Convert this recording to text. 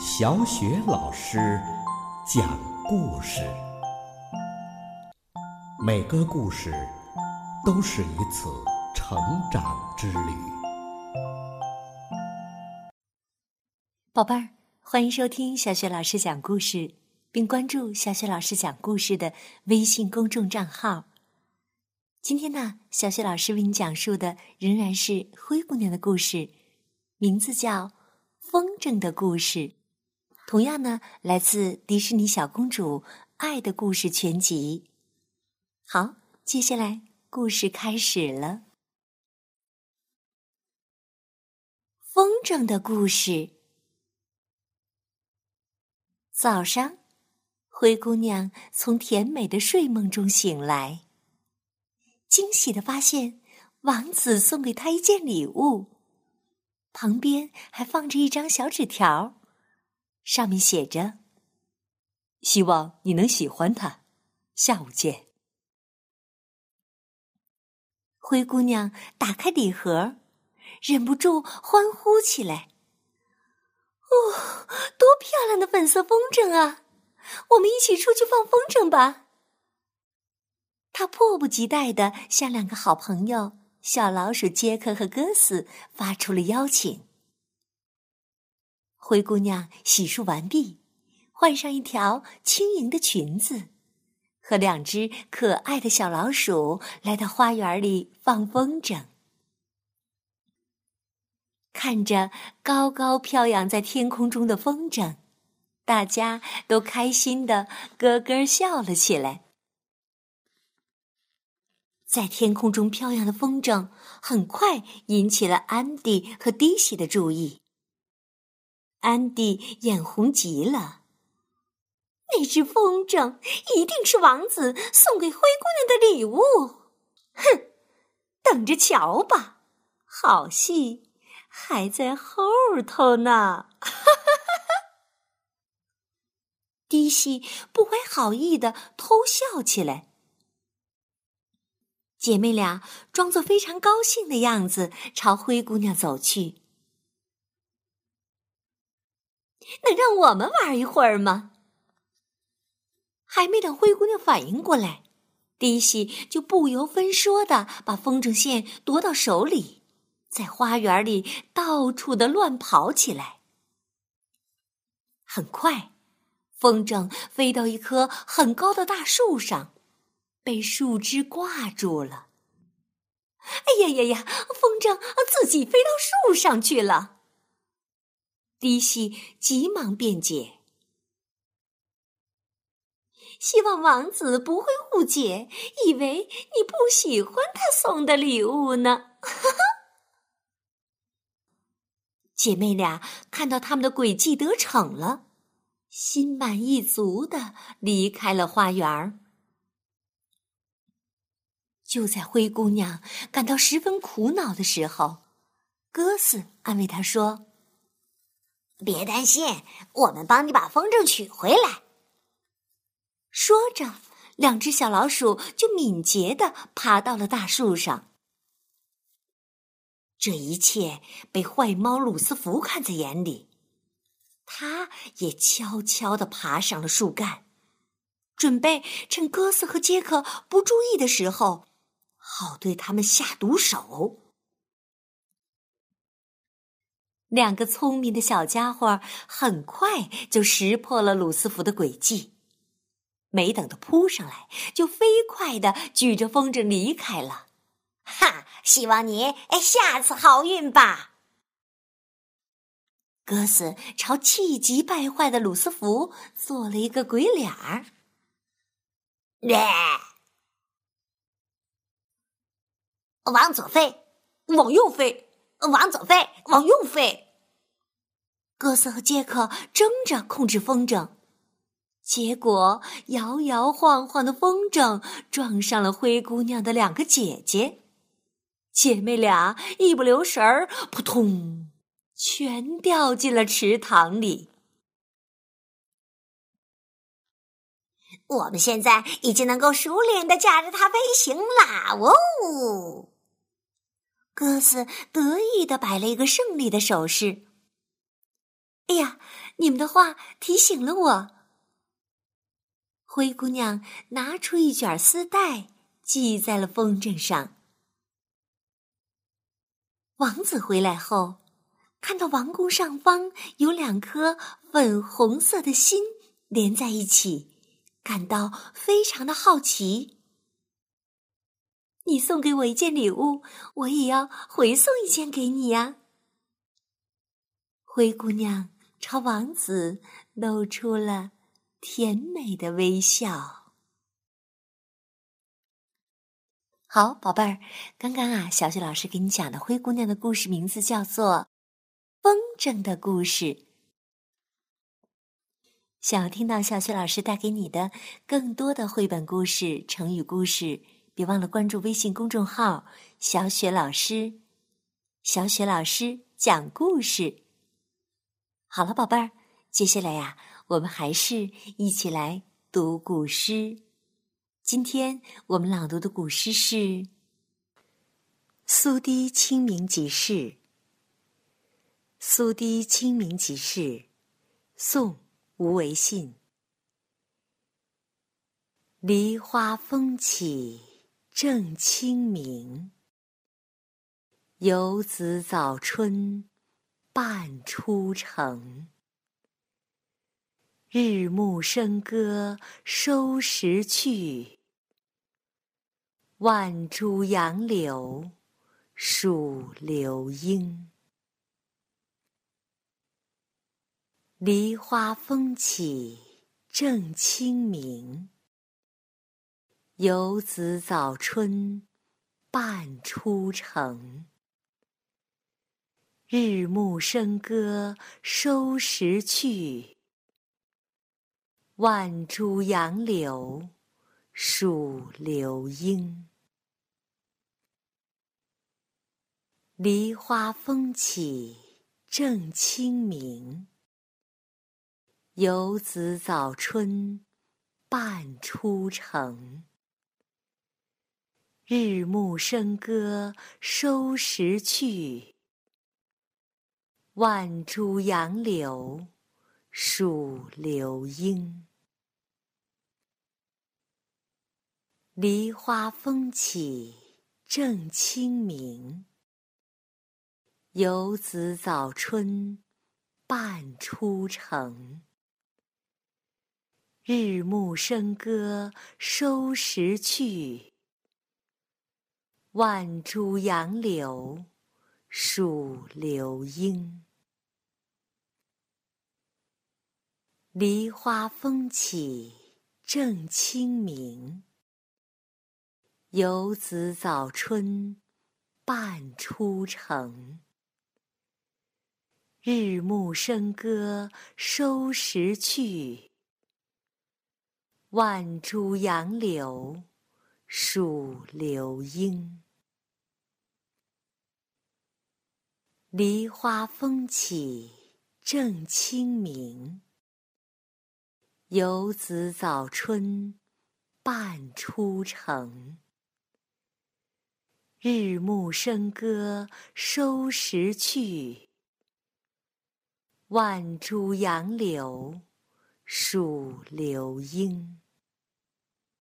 小雪老师讲故事，每个故事都是一次成长之旅。宝贝儿，欢迎收听小雪老师讲故事，并关注小雪老师讲故事的微信公众账号。今天呢，小雪老师为你讲述的仍然是灰姑娘的故事，名字叫《风筝的故事》。同样呢，来自迪士尼小公主《爱的故事全集》。好，接下来故事开始了。风筝的故事。早上，灰姑娘从甜美的睡梦中醒来，惊喜的发现王子送给她一件礼物，旁边还放着一张小纸条。上面写着：“希望你能喜欢它，下午见。”灰姑娘打开礼盒，忍不住欢呼起来：“哦，多漂亮的粉色风筝啊！我们一起出去放风筝吧！”她迫不及待的向两个好朋友小老鼠杰克和哥斯发出了邀请。灰姑娘洗漱完毕，换上一条轻盈的裙子，和两只可爱的小老鼠来到花园里放风筝。看着高高飘扬在天空中的风筝，大家都开心的咯咯笑了起来。在天空中飘扬的风筝很快引起了安迪和迪西的注意。安迪眼红极了。那只风筝一定是王子送给灰姑娘的礼物。哼，等着瞧吧，好戏还在后头呢！哈哈哈哈迪西不怀好意的偷笑起来。姐妹俩装作非常高兴的样子，朝灰姑娘走去。能让我们玩一会儿吗？还没等灰姑娘反应过来，迪西就不由分说的把风筝线夺到手里，在花园里到处的乱跑起来。很快，风筝飞到一棵很高的大树上，被树枝挂住了。哎呀呀呀！风筝自己飞到树上去了。迪西急忙辩解，希望王子不会误解，以为你不喜欢他送的礼物呢。姐妹俩看到他们的诡计得逞了，心满意足的离开了花园。就在灰姑娘感到十分苦恼的时候，哥斯安慰她说。别担心，我们帮你把风筝取回来。说着，两只小老鼠就敏捷的爬到了大树上。这一切被坏猫鲁斯福看在眼里，他也悄悄的爬上了树干，准备趁哥斯和杰克不注意的时候，好对他们下毒手。两个聪明的小家伙很快就识破了鲁斯福的诡计，没等他扑上来，就飞快的举着风筝离开了。哈！希望你哎下次好运吧。哥斯朝气急败坏的鲁斯福做了一个鬼脸儿。往左飞，往右飞。往左飞，往右飞。哥斯和杰克争着控制风筝，结果摇摇晃晃的风筝撞上了灰姑娘的两个姐姐，姐妹俩一不留神儿，扑通，全掉进了池塘里。我们现在已经能够熟练的驾着它飞行啦！哦。鸽子得意的摆了一个胜利的手势。哎呀，你们的话提醒了我。灰姑娘拿出一卷丝带，系在了风筝上。王子回来后，看到王宫上方有两颗粉红色的心连在一起，感到非常的好奇。你送给我一件礼物，我也要回送一件给你呀。灰姑娘朝王子露出了甜美的微笑。好，宝贝儿，刚刚啊，小雪老师给你讲的灰姑娘的故事名字叫做《风筝的故事》。想要听到小雪老师带给你的更多的绘本故事、成语故事。别忘了关注微信公众号“小雪老师”，小雪老师讲故事。好了，宝贝儿，接下来呀，我们还是一起来读古诗。今天我们朗读的古诗是《苏堤清明即事》。《苏堤清明即事》，宋·吴维信。梨花风起。正清明，游子早春半出城。日暮笙歌收拾去，万株杨柳数流莺。梨花风起正清明。游子早春半出城。日暮笙歌收拾去，万株杨柳数流莺。梨花风起正清明，游子早春半出城。日暮笙歌收拾去，万株杨柳数流莺。梨花风起正清明，游子早春半出城。日暮笙歌收拾去。万株杨柳数流莺。梨花风起正清明，游子早春半出城。日暮笙歌收拾去，万株杨柳数流莺。梨花风起正清明，游子早春半出城。日暮笙歌收拾去，万株杨柳数流莺。